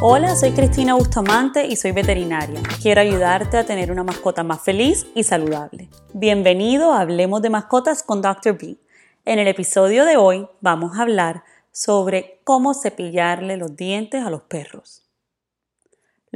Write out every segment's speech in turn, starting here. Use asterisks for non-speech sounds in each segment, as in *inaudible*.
Hola, soy Cristina Bustamante y soy veterinaria. Quiero ayudarte a tener una mascota más feliz y saludable. Bienvenido a Hablemos de Mascotas con Dr. B. En el episodio de hoy vamos a hablar sobre cómo cepillarle los dientes a los perros.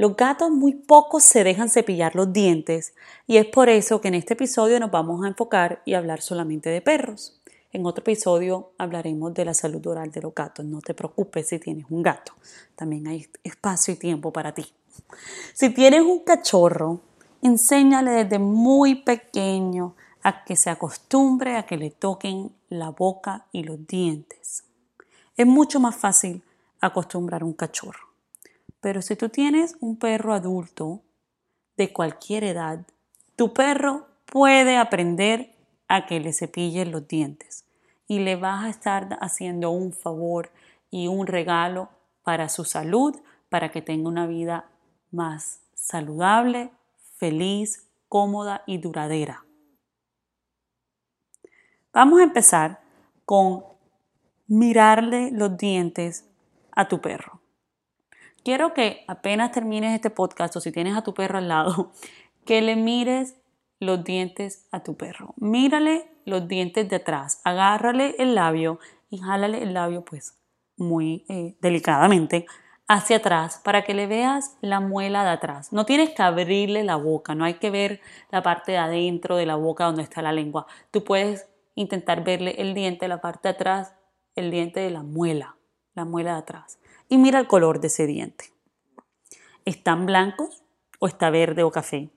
Los gatos muy pocos se dejan cepillar los dientes y es por eso que en este episodio nos vamos a enfocar y hablar solamente de perros. En otro episodio hablaremos de la salud oral de los gatos. No te preocupes si tienes un gato. También hay espacio y tiempo para ti. Si tienes un cachorro, enséñale desde muy pequeño a que se acostumbre a que le toquen la boca y los dientes. Es mucho más fácil acostumbrar un cachorro. Pero si tú tienes un perro adulto de cualquier edad, tu perro puede aprender a que le cepillen los dientes y le vas a estar haciendo un favor y un regalo para su salud, para que tenga una vida más saludable, feliz, cómoda y duradera. Vamos a empezar con mirarle los dientes a tu perro. Quiero que apenas termines este podcast o si tienes a tu perro al lado, *laughs* que le mires los dientes a tu perro. Mírale los dientes de atrás, agárrale el labio y jálale el labio pues muy eh, delicadamente hacia atrás para que le veas la muela de atrás. No tienes que abrirle la boca, no hay que ver la parte de adentro de la boca donde está la lengua. Tú puedes intentar verle el diente, la parte de atrás, el diente de la muela, la muela de atrás. Y mira el color de ese diente. ¿Están blancos o está verde o café?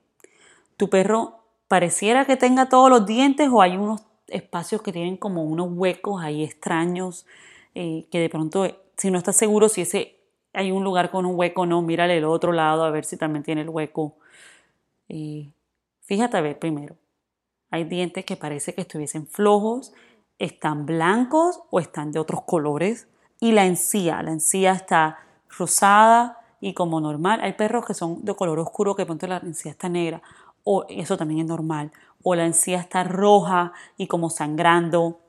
Tu perro pareciera que tenga todos los dientes o hay unos espacios que tienen como unos huecos ahí extraños eh, que de pronto, si no estás seguro si ese hay un lugar con un hueco o no, mírale el otro lado a ver si también tiene el hueco. Fíjate a ver primero. Hay dientes que parece que estuviesen flojos, están blancos o están de otros colores. Y la encía, la encía está rosada y como normal. Hay perros que son de color oscuro que de pronto la encía está negra o eso también es normal, o la encía está roja y como sangrando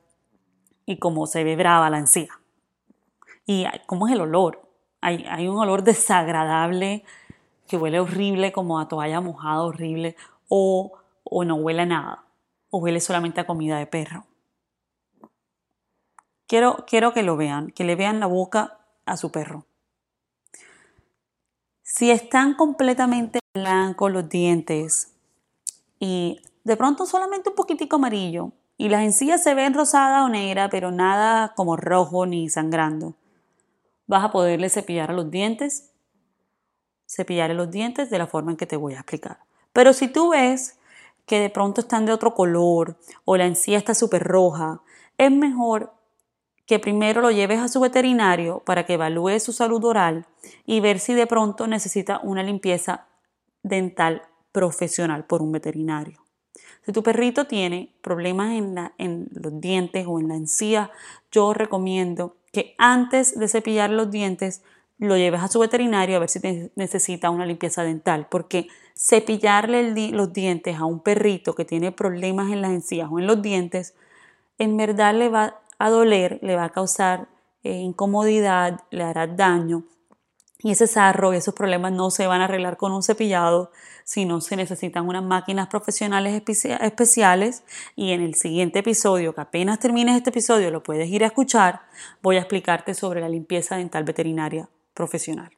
y como se ve brava la encía. ¿Y cómo es el olor? Hay, un olor desagradable que huele horrible, como a toalla mojada horrible, o, o no huele a nada, o huele solamente a comida de perro. Quiero, quiero que lo vean, que le vean la boca a su perro. Si están completamente blancos los dientes, y de pronto solamente un poquitico amarillo y las encías se ven rosada o negra, pero nada como rojo ni sangrando. Vas a poderle cepillar a los dientes, cepillar los dientes de la forma en que te voy a explicar. Pero si tú ves que de pronto están de otro color o la encía está súper roja, es mejor que primero lo lleves a su veterinario para que evalúe su salud oral y ver si de pronto necesita una limpieza dental profesional por un veterinario. Si tu perrito tiene problemas en, los dientes o en la encía, yo recomiendo que antes de cepillar los dientes lo lleves a su veterinario a ver si necesita una limpieza dental, porque cepillarle los dientes a un perrito que tiene problemas en las encías o en los dientes, en verdad le va a doler, le va a causar eh, incomodidad, le hará daño y ese sarro y esos problemas no se van a arreglar con un cepillado, sino se necesitan unas máquinas profesionales especiales. Y en el siguiente episodio, que apenas termines este episodio, lo puedes ir a escuchar, voy a explicarte sobre la limpieza dental veterinaria profesional.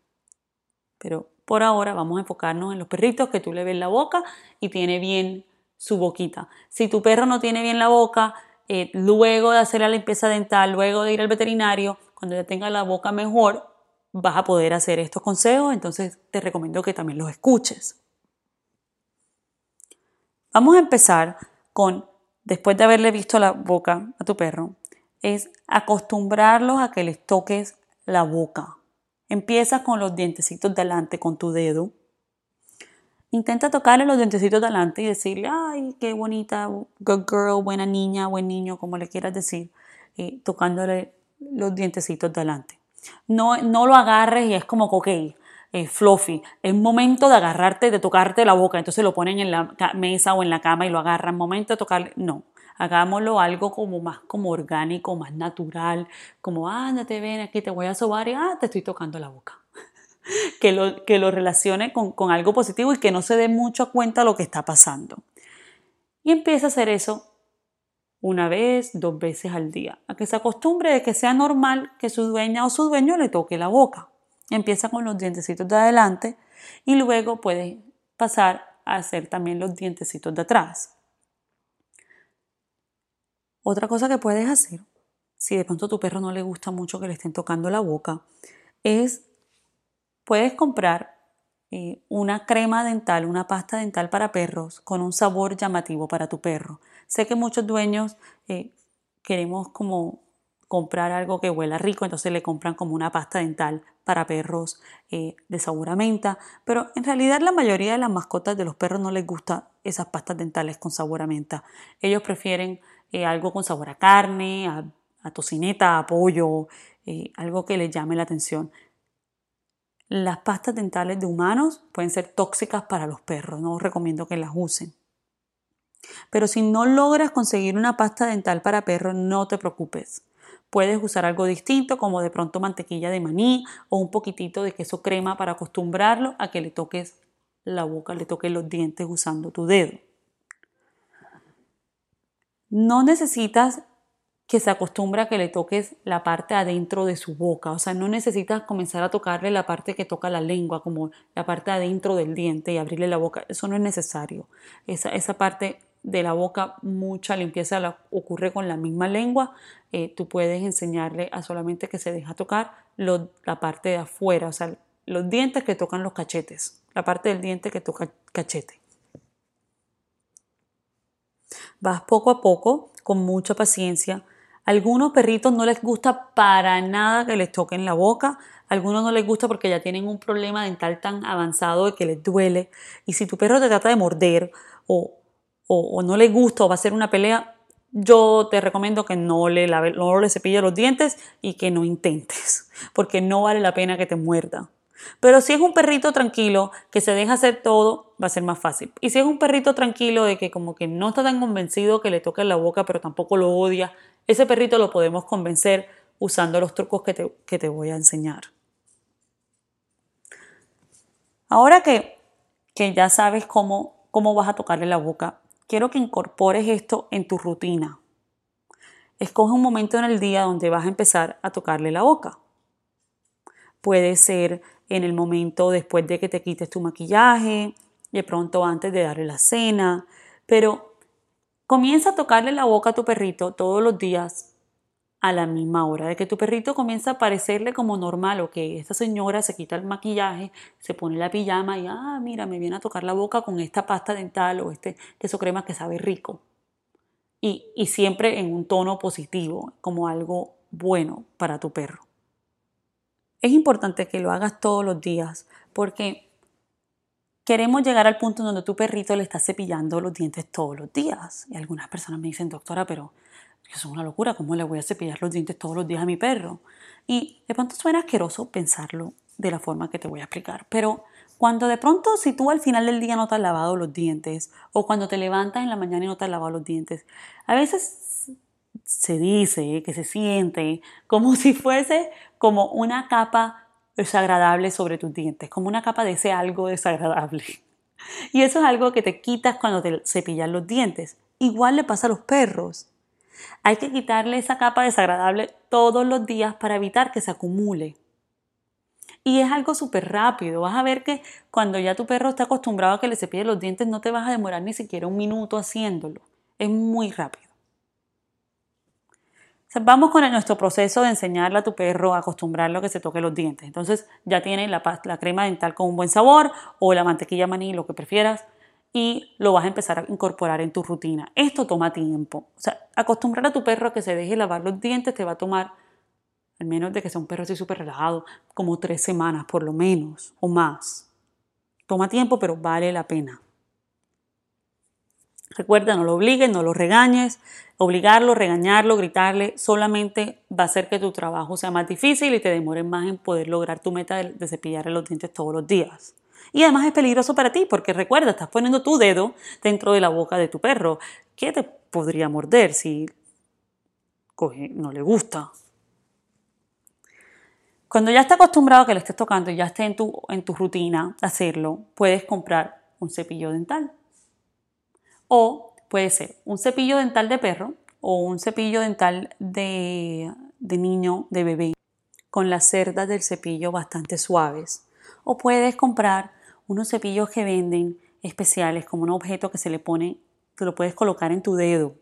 Pero por ahora vamos a enfocarnos en los perritos que tú le ves la boca y tiene bien su boquita. Si tu perro no tiene bien la boca, eh, luego de hacer la limpieza dental, luego de ir al veterinario, cuando ya tenga la boca mejor, vas a poder hacer estos consejos, entonces te recomiendo que también los escuches. Vamos a empezar con, después de haberle visto la boca a tu perro, es acostumbrarlos a que les toques la boca. Empieza con los dientecitos delante con tu dedo. Intenta tocarle los dientecitos delante y decirle, ay, qué bonita, good girl, buena niña, buen niño, como le quieras decir, eh, tocándole los dientecitos delante. No, no lo agarres y es como, ok, eh, fluffy. Es momento de agarrarte, de tocarte la boca. Entonces lo ponen en la mesa o en la cama y lo agarran. Momento de tocarle. No. Hagámoslo algo como más como orgánico, más natural, como ándate, ven aquí, te voy a sobar y ah, te estoy tocando la boca. *laughs* que, lo, que lo relacione con, con algo positivo y que no se dé mucho a cuenta lo que está pasando. Y empieza a hacer eso una vez, dos veces al día, a que se acostumbre de que sea normal que su dueña o su dueño le toque la boca. Empieza con los dientecitos de adelante y luego puede pasar a hacer también los dientecitos de atrás. Otra cosa que puedes hacer, si de pronto a tu perro no le gusta mucho que le estén tocando la boca, es puedes comprar eh, una crema dental, una pasta dental para perros con un sabor llamativo para tu perro. Sé que muchos dueños eh, queremos como comprar algo que huela rico, entonces le compran como una pasta dental para perros eh, de sabor a menta, pero en realidad la mayoría de las mascotas de los perros no les gusta esas pastas dentales con sabor a menta. Ellos prefieren algo con sabor a carne, a, tocineta, a pollo, algo que les llame la atención. Las pastas dentales de humanos pueden ser tóxicas para los perros, no os recomiendo que las usen. Pero si no logras conseguir una pasta dental para perros, no te preocupes. Puedes usar algo distinto, como de pronto mantequilla de maní o un poquitito de queso crema para acostumbrarlo a que le toques la boca, le toques los dientes usando tu dedo. No necesitas que se acostumbre a que le toques la parte adentro de su boca, o sea, no necesitas comenzar a tocarle la parte que toca la lengua, como la parte adentro del diente y abrirle la boca, eso no es necesario. Esa, esa parte de la boca, mucha limpieza ocurre con la misma lengua. Eh, tú puedes enseñarle a solamente que se deja tocar la parte de afuera, o sea, los dientes que tocan los cachetes, la parte del diente que toca cachete. Vas poco a poco, con mucha paciencia. Algunos perritos no les gusta para nada que les toquen la boca. algunos no les gusta porque ya tienen un problema dental tan avanzado de que les duele. Y si tu perro te trata de morder o, o, no le gusta o va a ser una pelea, yo te recomiendo que no le, lave, no le cepilles los dientes y que no intentes, *laughs* porque no vale la pena que te muerda. Pero si es un perrito tranquilo que se deja hacer todo, va a ser más fácil. Y si es un perrito tranquilo de que como que no está tan convencido que le toque la boca, pero tampoco lo odia, ese perrito lo podemos convencer usando los trucos que te, que te voy a enseñar. Ahora que, que ya sabes cómo, cómo vas a tocarle la boca, quiero que incorpores esto en tu rutina. Escoge un momento en el día donde vas a empezar a tocarle la boca. Puede ser en el momento después de que te quites tu maquillaje, de pronto antes de darle la cena, pero comienza a tocarle la boca a tu perrito todos los días a la misma hora, de que tu perrito comienza a parecerle como normal, o que esta señora se quita el maquillaje, se pone la pijama y, ah, mira, me viene a tocar la boca con esta pasta dental o este crema que sabe rico. Y, y siempre en un tono positivo, como algo bueno para tu perro. Es importante que lo hagas todos los días porque queremos llegar al punto donde tu perrito le está cepillando los dientes todos los días. Y algunas personas me dicen, doctora, pero eso es una locura, ¿cómo le voy a cepillar los dientes todos los días a mi perro? Y de pronto suena asqueroso pensarlo de la forma que te voy a explicar, pero cuando de pronto si tú al final del día no te has lavado los dientes o cuando te levantas en la mañana y no te has lavado los dientes, a veces se dice que se siente como si fuese como una capa desagradable sobre tus dientes, como una capa de ese algo desagradable. *laughs* Y eso es algo que te quitas cuando te cepillas los dientes. Igual le pasa a los perros. Hay que quitarle esa capa desagradable todos los días para evitar que se acumule. Y es algo súper rápido. Vas a ver que cuando ya tu perro está acostumbrado a que le cepille los dientes, no te vas a demorar ni siquiera un minuto haciéndolo. Es muy rápido. Vamos con nuestro proceso de enseñarle a tu perro a acostumbrarlo a que se toque los dientes. Entonces ya tiene la, la crema dental con un buen sabor o la mantequilla maní, lo que prefieras y lo vas a empezar a incorporar en tu rutina. Esto toma tiempo. O sea, acostumbrar a tu perro a que se deje lavar los dientes te va a tomar, al menos de que sea un perro así súper relajado, como tres semanas por lo menos o más. Toma tiempo, pero vale la pena. Recuerda, no lo obligues, no lo regañes. Obligarlo, regañarlo, gritarle, solamente va a hacer que tu trabajo sea más difícil y te demores más en poder lograr tu meta de, cepillarle los dientes todos los días. Y además es peligroso para ti porque recuerda, estás poniendo tu dedo dentro de la boca de tu perro. ¿Qué te podría morder si no le gusta? Cuando ya está acostumbrado a que le estés tocando y ya esté en tu, en tu rutina hacerlo, puedes comprar un cepillo dental. O puede ser un cepillo dental de perro o un cepillo dental de, de niño, de bebé, con las cerdas del cepillo bastante suaves. O puedes comprar unos cepillos que venden especiales como un objeto que se le pone, que lo puedes colocar en tu dedo.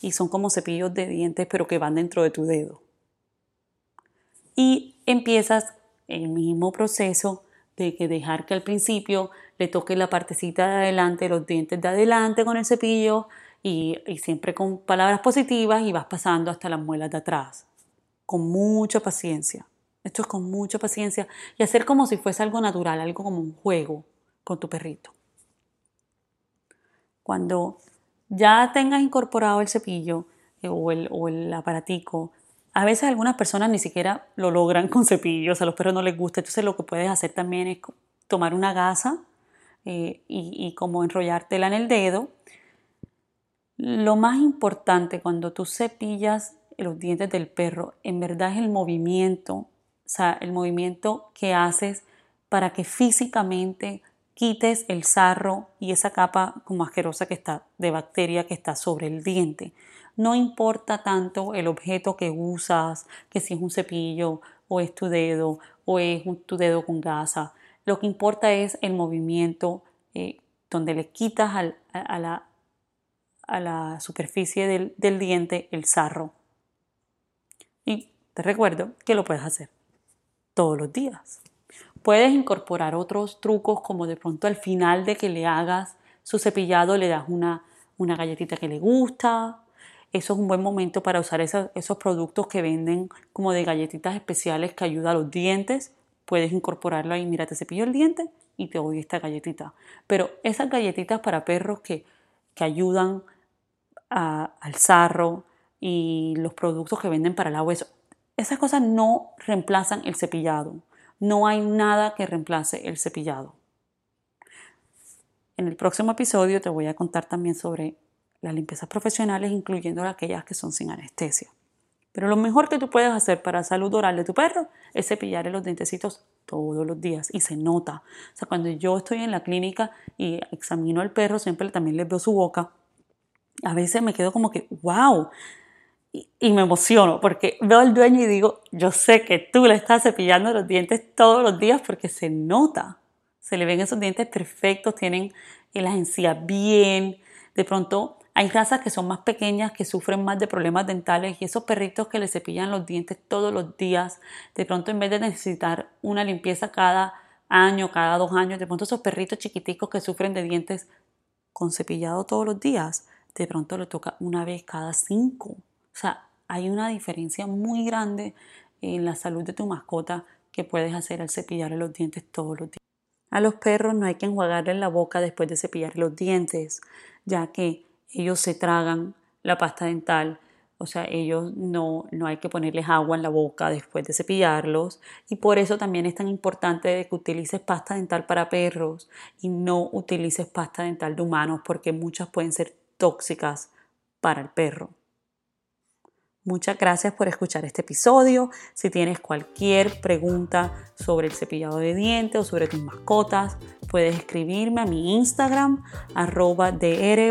Y son como cepillos de dientes pero que van dentro de tu dedo. Y empiezas el mismo proceso de que dejar que al principio le toque la partecita de adelante, los dientes de adelante con el cepillo y, siempre con palabras positivas y vas pasando hasta las muelas de atrás. Con mucha paciencia. Esto es con mucha paciencia y hacer como si fuese algo natural, algo como un juego con tu perrito. Cuando ya tengas incorporado el cepillo eh, o el, o el aparatico, a veces algunas personas ni siquiera lo logran con cepillos, a los perros no les gusta, entonces lo que puedes hacer también es tomar una gasa eh, y, y como enrollártela en el dedo. Lo más importante cuando tú cepillas los dientes del perro, en verdad es el movimiento, o sea, el movimiento que haces para que físicamente quites el sarro y esa capa como asquerosa que está de bacteria que está sobre el diente. No importa tanto el objeto que usas, que si es un cepillo o es tu dedo o es tu dedo con gasa. Lo que importa es el movimiento eh, donde le quitas a, la, a, la, superficie del, del diente el sarro. Y te recuerdo que lo puedes hacer todos los días. Puedes incorporar otros trucos como de pronto al final de que le hagas su cepillado le das una, una galletita que le gusta. Eso es un buen momento para usar esos, esos productos que venden como de galletitas especiales que ayudan a los dientes. Puedes incorporarlo ahí, mira, te cepillo el diente y te doy esta galletita. Pero esas galletitas para perros que, que ayudan al sarro y los productos que venden para el agua, esas cosas no reemplazan el cepillado. No hay nada que reemplace el cepillado. En el próximo episodio te voy a contar también sobre las limpiezas profesionales, incluyendo aquellas que son sin anestesia. Pero lo mejor que tú puedes hacer para salud oral de tu perro es cepillarle los dientecitos todos los días y se nota. O sea, cuando yo estoy en la clínica y examino al perro, siempre también le veo su boca. A veces me quedo como que, wow, y, me emociono porque veo al dueño y digo, yo sé que tú le estás cepillando los dientes todos los días porque se nota. Se le ven esos dientes perfectos, tienen las encías bien. De pronto hay razas que son más pequeñas, que sufren más de problemas dentales y esos perritos que le cepillan los dientes todos los días, de pronto en vez de necesitar una limpieza cada año, cada dos años, de pronto esos perritos chiquiticos que sufren de dientes con cepillado todos los días, de pronto le toca una vez cada cinco. O sea, hay una diferencia muy grande en la salud de tu mascota que puedes hacer al cepillarle los dientes todos los días. A los perros no hay que enjuagarle la boca después de cepillar los dientes, ya que ellos se tragan la pasta dental, o sea, ellos no, no hay que ponerles agua en la boca después de cepillarlos y por eso también es tan importante que utilices pasta dental para perros y no utilices pasta dental de humanos porque muchas pueden ser tóxicas para el perro. Muchas gracias por escuchar este episodio. Si tienes cualquier pregunta sobre el cepillado de dientes o sobre tus mascotas, puedes escribirme a mi Instagram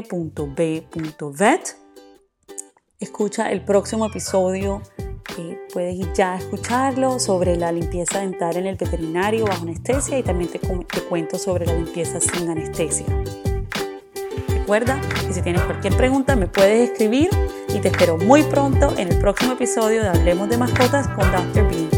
dr.b.vet. Escucha el próximo episodio, puedes ya escucharlo sobre la limpieza dental en el veterinario bajo anestesia y también te, te cuento sobre la limpieza sin anestesia. Recuerda que si tienes cualquier pregunta me puedes escribir y te espero muy pronto en el próximo episodio de Hablemos de Mascotas con Dr. Bean.